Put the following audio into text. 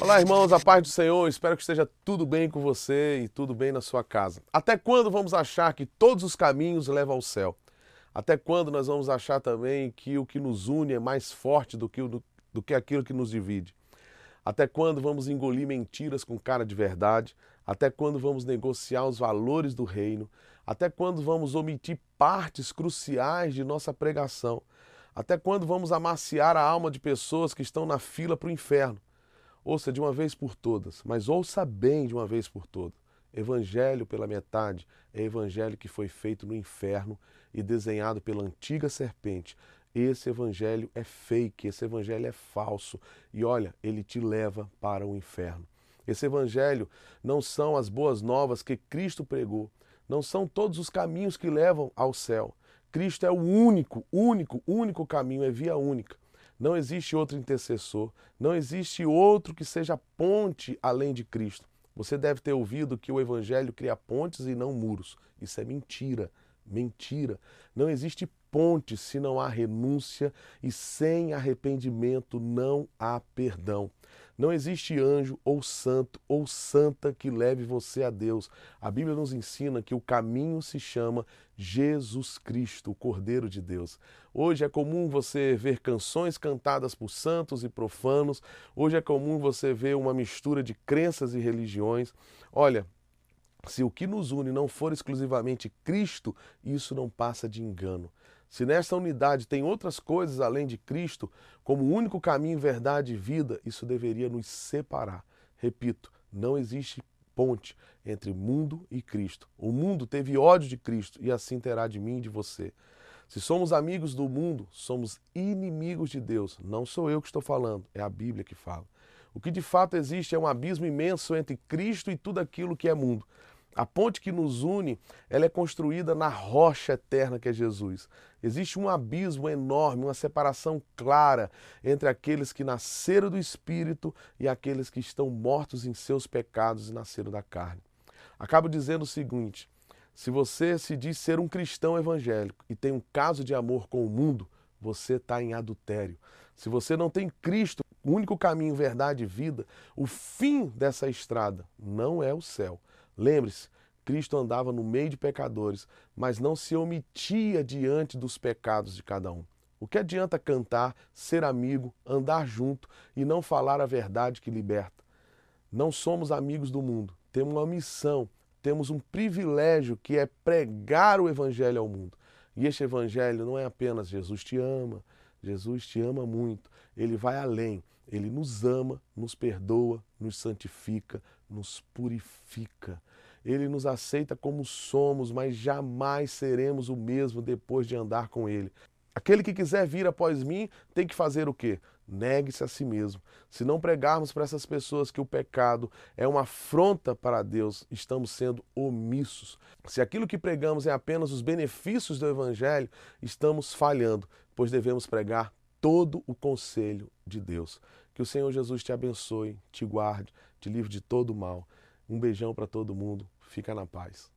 Olá, irmãos, a paz do Senhor. Espero que esteja tudo bem com você e tudo bem na sua casa. Até quando vamos achar que todos os caminhos levam ao céu? Até quando nós vamos achar também que o que nos une é mais forte do que, o, do que aquilo que nos divide? Até quando vamos engolir mentiras com cara de verdade? Até quando vamos negociar os valores do reino? Até quando vamos omitir partes cruciais de nossa pregação? Até quando vamos amaciar a alma de pessoas que estão na fila para o inferno? Ouça de uma vez por todas, mas ouça bem de uma vez por todas. Evangelho pela metade é evangelho que foi feito no inferno e desenhado pela antiga serpente. Esse evangelho é fake, esse evangelho é falso e olha, ele te leva para o inferno. Esse evangelho não são as boas novas que Cristo pregou, não são todos os caminhos que levam ao céu. Cristo é o único, único, único caminho, é via única. Não existe outro intercessor, não existe outro que seja ponte além de Cristo. Você deve ter ouvido que o Evangelho cria pontes e não muros. Isso é mentira, mentira. Não existe ponte se não há renúncia e sem arrependimento não há perdão. Não existe anjo ou santo ou santa que leve você a Deus. A Bíblia nos ensina que o caminho se chama Jesus Cristo, o Cordeiro de Deus. Hoje é comum você ver canções cantadas por santos e profanos. Hoje é comum você ver uma mistura de crenças e religiões. Olha, se o que nos une não for exclusivamente Cristo, isso não passa de engano. Se nesta unidade tem outras coisas além de Cristo, como único caminho, verdade e vida, isso deveria nos separar. Repito, não existe ponte entre mundo e Cristo. O mundo teve ódio de Cristo e assim terá de mim e de você. Se somos amigos do mundo, somos inimigos de Deus. Não sou eu que estou falando, é a Bíblia que fala. O que de fato existe é um abismo imenso entre Cristo e tudo aquilo que é mundo. A ponte que nos une, ela é construída na rocha eterna que é Jesus. Existe um abismo enorme, uma separação clara entre aqueles que nasceram do Espírito e aqueles que estão mortos em seus pecados e nasceram da carne. Acabo dizendo o seguinte: se você se diz ser um cristão evangélico e tem um caso de amor com o mundo, você está em adultério. Se você não tem Cristo, o único caminho, verdade e vida, o fim dessa estrada não é o céu Lembre-se, Cristo andava no meio de pecadores, mas não se omitia diante dos pecados de cada um. O que adianta cantar, ser amigo, andar junto e não falar a verdade que liberta? Não somos amigos do mundo, temos uma missão, temos um privilégio que é pregar o Evangelho ao mundo. E este Evangelho não é apenas Jesus te ama, Jesus te ama muito, ele vai além, ele nos ama, nos perdoa, nos santifica, nos purifica. Ele nos aceita como somos, mas jamais seremos o mesmo depois de andar com Ele. Aquele que quiser vir após mim tem que fazer o quê? Negue-se a si mesmo. Se não pregarmos para essas pessoas que o pecado é uma afronta para Deus, estamos sendo omissos. Se aquilo que pregamos é apenas os benefícios do Evangelho, estamos falhando, pois devemos pregar todo o conselho de Deus. Que o Senhor Jesus te abençoe, te guarde, te livre de todo mal. Um beijão para todo mundo. Fica na paz.